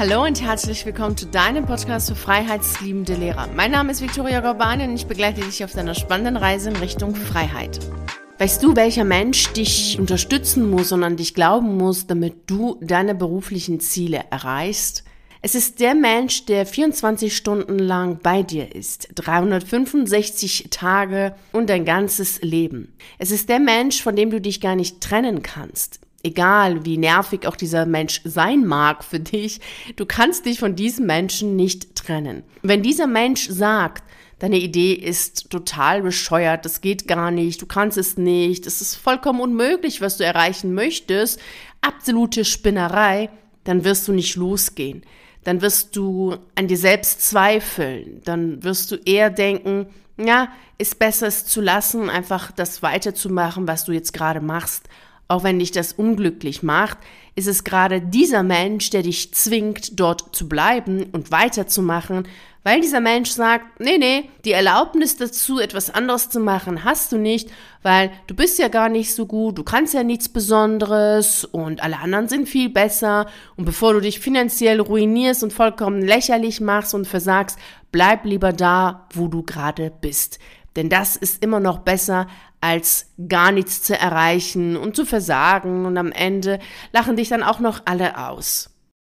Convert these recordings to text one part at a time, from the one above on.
Hallo und herzlich willkommen zu deinem Podcast für freiheitsliebende Lehrer. Mein Name ist Viktoria Gorbani und ich begleite dich auf deiner spannenden Reise in Richtung Freiheit. Weißt du, welcher Mensch dich unterstützen muss und an dich glauben muss, damit du deine beruflichen Ziele erreichst? Es ist der Mensch, der 24 Stunden lang bei dir ist, 365 Tage und dein ganzes Leben. Es ist der Mensch, von dem du dich gar nicht trennen kannst egal wie nervig auch dieser Mensch sein mag für dich, du kannst dich von diesem Menschen nicht trennen. Wenn dieser Mensch sagt, deine Idee ist total bescheuert, das geht gar nicht, du kannst es nicht, es ist vollkommen unmöglich, was du erreichen möchtest, absolute Spinnerei, dann wirst du nicht losgehen. Dann wirst du an dir selbst zweifeln. Dann wirst du eher denken, ja, ist besser es zu lassen, einfach das weiterzumachen, was du jetzt gerade machst auch wenn dich das unglücklich macht, ist es gerade dieser Mensch, der dich zwingt, dort zu bleiben und weiterzumachen, weil dieser Mensch sagt, nee, nee, die Erlaubnis dazu, etwas anderes zu machen, hast du nicht, weil du bist ja gar nicht so gut, du kannst ja nichts Besonderes und alle anderen sind viel besser und bevor du dich finanziell ruinierst und vollkommen lächerlich machst und versagst, bleib lieber da, wo du gerade bist. Denn das ist immer noch besser, als gar nichts zu erreichen und zu versagen und am Ende lachen dich dann auch noch alle aus.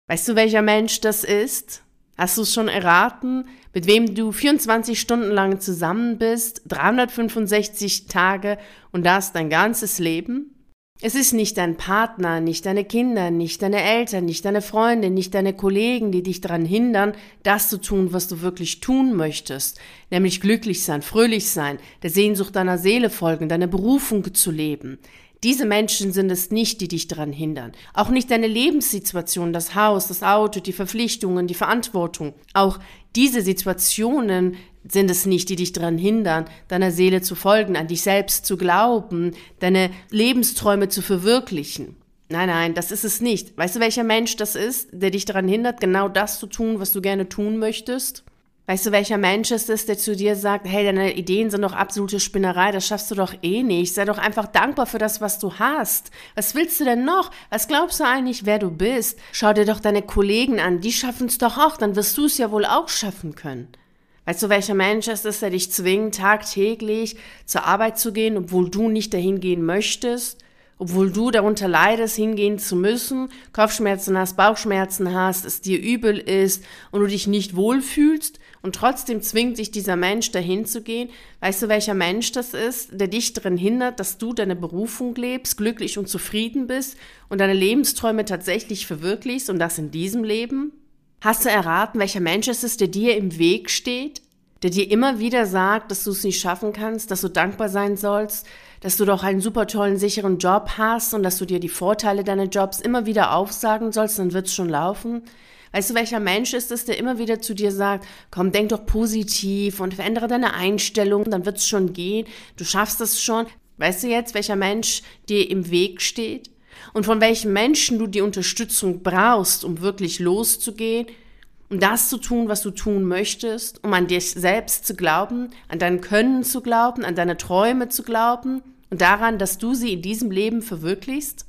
Weißt du, welcher Mensch das ist? Hast du es schon erraten, mit wem du 24 Stunden lang zusammen bist, 365 Tage und das dein ganzes Leben? Es ist nicht dein Partner, nicht deine Kinder, nicht deine Eltern, nicht deine Freunde, nicht deine Kollegen, die dich daran hindern, das zu tun, was du wirklich tun möchtest, nämlich glücklich sein, fröhlich sein, der Sehnsucht deiner Seele folgen, deine Berufung zu leben. Diese Menschen sind es nicht, die dich daran hindern. Auch nicht deine Lebenssituation, das Haus, das Auto, die Verpflichtungen, die Verantwortung. Auch diese Situationen sind es nicht, die dich daran hindern, deiner Seele zu folgen, an dich selbst zu glauben, deine Lebensträume zu verwirklichen. Nein, nein, das ist es nicht. Weißt du, welcher Mensch das ist, der dich daran hindert, genau das zu tun, was du gerne tun möchtest? Weißt du, welcher Mensch es ist, der zu dir sagt, hey, deine Ideen sind doch absolute Spinnerei, das schaffst du doch eh nicht. Sei doch einfach dankbar für das, was du hast. Was willst du denn noch? Was glaubst du eigentlich, wer du bist? Schau dir doch deine Kollegen an, die schaffen es doch auch, dann wirst du es ja wohl auch schaffen können. Weißt du, welcher Mensch es ist, der dich zwingt, tagtäglich zur Arbeit zu gehen, obwohl du nicht dahin gehen möchtest? obwohl du darunter leidest, hingehen zu müssen, Kopfschmerzen hast, Bauchschmerzen hast, es dir übel ist und du dich nicht wohlfühlst und trotzdem zwingt sich dieser Mensch dahin zu gehen. Weißt du, welcher Mensch das ist, der dich darin hindert, dass du deine Berufung lebst, glücklich und zufrieden bist und deine Lebensträume tatsächlich verwirklichst und das in diesem Leben? Hast du erraten, welcher Mensch es ist, der dir im Weg steht? Der dir immer wieder sagt, dass du es nicht schaffen kannst, dass du dankbar sein sollst, dass du doch einen super tollen, sicheren Job hast und dass du dir die Vorteile deiner Jobs immer wieder aufsagen sollst, dann wird's schon laufen. Weißt du, welcher Mensch ist es, der immer wieder zu dir sagt, komm, denk doch positiv und verändere deine Einstellung, dann wird's schon gehen, du schaffst es schon. Weißt du jetzt, welcher Mensch dir im Weg steht? Und von welchen Menschen du die Unterstützung brauchst, um wirklich loszugehen, um das zu tun, was du tun möchtest, um an dich selbst zu glauben, an dein Können zu glauben, an deine Träume zu glauben und daran, dass du sie in diesem Leben verwirklichst?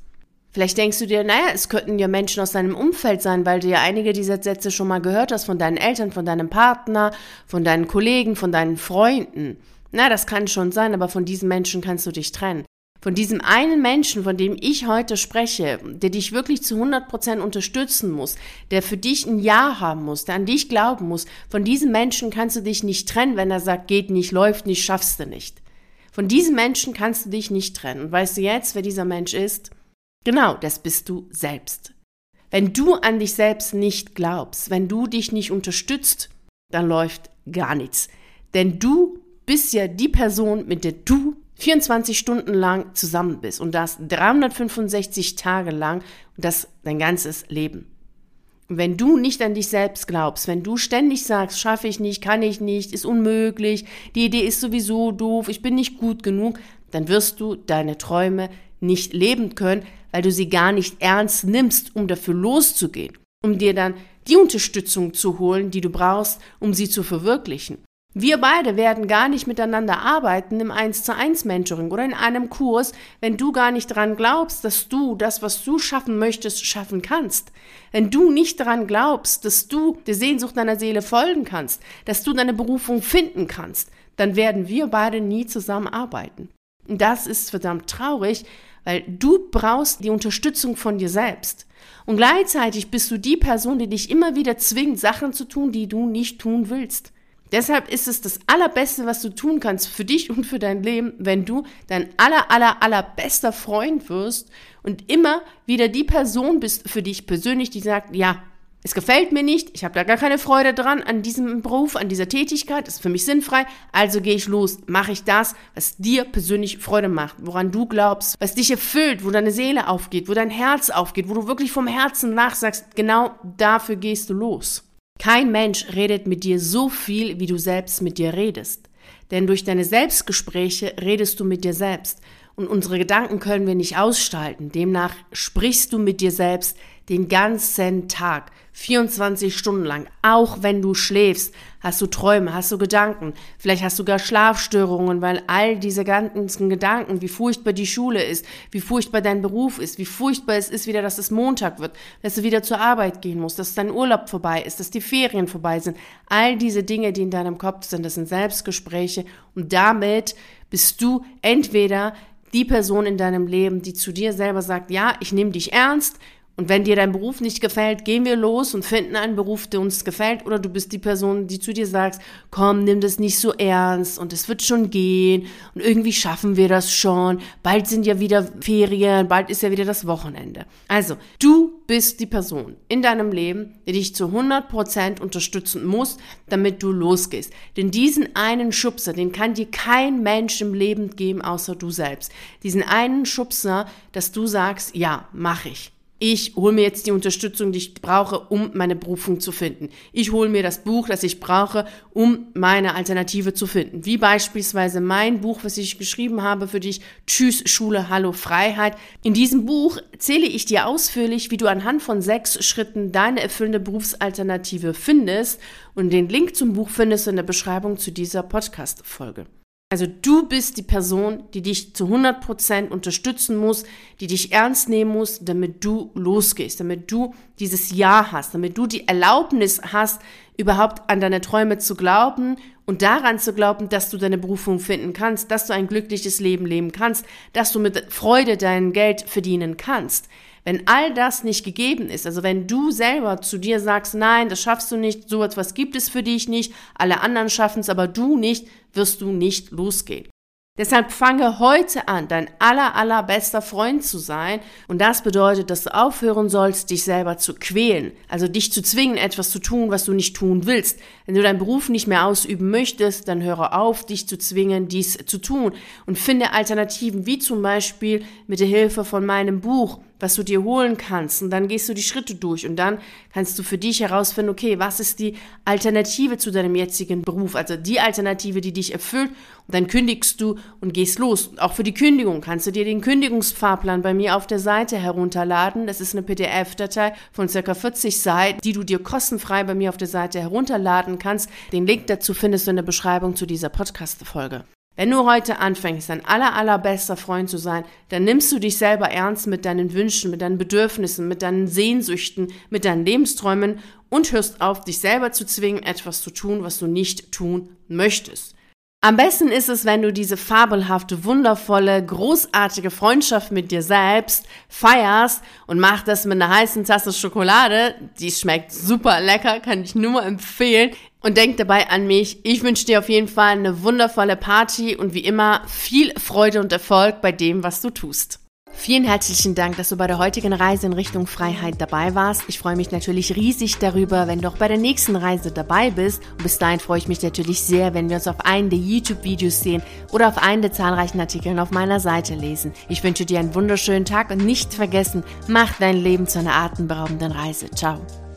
Vielleicht denkst du dir, naja, es könnten ja Menschen aus deinem Umfeld sein, weil du ja einige dieser Sätze schon mal gehört hast von deinen Eltern, von deinem Partner, von deinen Kollegen, von deinen Freunden. Na, das kann schon sein, aber von diesen Menschen kannst du dich trennen. Von diesem einen Menschen, von dem ich heute spreche, der dich wirklich zu 100 Prozent unterstützen muss, der für dich ein Ja haben muss, der an dich glauben muss, von diesem Menschen kannst du dich nicht trennen, wenn er sagt, geht nicht, läuft nicht, schaffst du nicht. Von diesem Menschen kannst du dich nicht trennen. Und weißt du jetzt, wer dieser Mensch ist? Genau, das bist du selbst. Wenn du an dich selbst nicht glaubst, wenn du dich nicht unterstützt, dann läuft gar nichts. Denn du bist ja die Person, mit der du 24 Stunden lang zusammen bist und das 365 Tage lang und das dein ganzes Leben. Und wenn du nicht an dich selbst glaubst, wenn du ständig sagst, schaffe ich nicht, kann ich nicht, ist unmöglich, die Idee ist sowieso doof, ich bin nicht gut genug, dann wirst du deine Träume nicht leben können, weil du sie gar nicht ernst nimmst, um dafür loszugehen, um dir dann die Unterstützung zu holen, die du brauchst, um sie zu verwirklichen. Wir beide werden gar nicht miteinander arbeiten im 1 zu 1 Mentoring oder in einem Kurs, wenn du gar nicht daran glaubst, dass du das, was du schaffen möchtest, schaffen kannst. Wenn du nicht daran glaubst, dass du der Sehnsucht deiner Seele folgen kannst, dass du deine Berufung finden kannst, dann werden wir beide nie zusammenarbeiten. Und das ist verdammt traurig, weil du brauchst die Unterstützung von dir selbst. Und gleichzeitig bist du die Person, die dich immer wieder zwingt, Sachen zu tun, die du nicht tun willst. Deshalb ist es das Allerbeste, was du tun kannst für dich und für dein Leben, wenn du dein aller, aller, allerbester Freund wirst und immer wieder die Person bist für dich persönlich, die sagt, ja, es gefällt mir nicht, ich habe da gar keine Freude dran an diesem Beruf, an dieser Tätigkeit, ist für mich sinnfrei, also gehe ich los, mache ich das, was dir persönlich Freude macht, woran du glaubst, was dich erfüllt, wo deine Seele aufgeht, wo dein Herz aufgeht, wo du wirklich vom Herzen nachsagst, genau dafür gehst du los. Kein Mensch redet mit dir so viel, wie du selbst mit dir redest. Denn durch deine Selbstgespräche redest du mit dir selbst. Und unsere Gedanken können wir nicht ausstalten. Demnach sprichst du mit dir selbst den ganzen Tag, 24 Stunden lang. Auch wenn du schläfst, hast du Träume, hast du Gedanken. Vielleicht hast du gar Schlafstörungen, weil all diese ganzen Gedanken, wie furchtbar die Schule ist, wie furchtbar dein Beruf ist, wie furchtbar es ist wieder, dass es Montag wird, dass du wieder zur Arbeit gehen musst, dass dein Urlaub vorbei ist, dass die Ferien vorbei sind. All diese Dinge, die in deinem Kopf sind, das sind Selbstgespräche und damit bist du entweder die Person in deinem Leben, die zu dir selber sagt, ja, ich nehme dich ernst und wenn dir dein Beruf nicht gefällt, gehen wir los und finden einen Beruf, der uns gefällt. Oder du bist die Person, die zu dir sagst, komm, nimm das nicht so ernst und es wird schon gehen und irgendwie schaffen wir das schon. Bald sind ja wieder Ferien, bald ist ja wieder das Wochenende. Also, du bist die Person in deinem Leben, die dich zu 100% unterstützen muss, damit du losgehst. Denn diesen einen Schubser, den kann dir kein Mensch im Leben geben, außer du selbst. Diesen einen Schubser, dass du sagst, ja, mach ich ich hole mir jetzt die Unterstützung, die ich brauche, um meine Berufung zu finden. Ich hole mir das Buch, das ich brauche, um meine Alternative zu finden. Wie beispielsweise mein Buch, was ich geschrieben habe für dich, Tschüss Schule, Hallo Freiheit. In diesem Buch erzähle ich dir ausführlich, wie du anhand von sechs Schritten deine erfüllende Berufsalternative findest. Und den Link zum Buch findest du in der Beschreibung zu dieser Podcast-Folge. Also du bist die Person, die dich zu 100% unterstützen muss, die dich ernst nehmen muss, damit du losgehst, damit du dieses Ja hast, damit du die Erlaubnis hast, überhaupt an deine Träume zu glauben und daran zu glauben, dass du deine Berufung finden kannst, dass du ein glückliches Leben leben kannst, dass du mit Freude dein Geld verdienen kannst. Wenn all das nicht gegeben ist, also wenn du selber zu dir sagst, nein, das schaffst du nicht, so etwas gibt es für dich nicht, alle anderen schaffen es, aber du nicht, wirst du nicht losgehen. Deshalb fange heute an, dein aller, allerbester Freund zu sein. Und das bedeutet, dass du aufhören sollst, dich selber zu quälen. Also dich zu zwingen, etwas zu tun, was du nicht tun willst. Wenn du deinen Beruf nicht mehr ausüben möchtest, dann höre auf, dich zu zwingen, dies zu tun. Und finde Alternativen, wie zum Beispiel mit der Hilfe von meinem Buch was du dir holen kannst. Und dann gehst du die Schritte durch und dann kannst du für dich herausfinden, okay, was ist die Alternative zu deinem jetzigen Beruf? Also die Alternative, die dich erfüllt. Und dann kündigst du und gehst los. Auch für die Kündigung kannst du dir den Kündigungsfahrplan bei mir auf der Seite herunterladen. Das ist eine PDF-Datei von circa 40 Seiten, die du dir kostenfrei bei mir auf der Seite herunterladen kannst. Den Link dazu findest du in der Beschreibung zu dieser Podcast-Folge. Wenn du heute anfängst, dein aller, allerbester Freund zu sein, dann nimmst du dich selber ernst mit deinen Wünschen, mit deinen Bedürfnissen, mit deinen Sehnsüchten, mit deinen Lebensträumen und hörst auf, dich selber zu zwingen, etwas zu tun, was du nicht tun möchtest. Am besten ist es, wenn du diese fabelhafte, wundervolle, großartige Freundschaft mit dir selbst feierst und mach das mit einer heißen Tasse Schokolade. Die schmeckt super lecker, kann ich nur empfehlen. Und denk dabei an mich. Ich wünsche dir auf jeden Fall eine wundervolle Party und wie immer viel Freude und Erfolg bei dem, was du tust. Vielen herzlichen Dank, dass du bei der heutigen Reise in Richtung Freiheit dabei warst. Ich freue mich natürlich riesig darüber, wenn du auch bei der nächsten Reise dabei bist. Und bis dahin freue ich mich natürlich sehr, wenn wir uns auf einen der YouTube-Videos sehen oder auf einen der zahlreichen Artikeln auf meiner Seite lesen. Ich wünsche dir einen wunderschönen Tag und nicht vergessen, mach dein Leben zu einer atemberaubenden Reise. Ciao.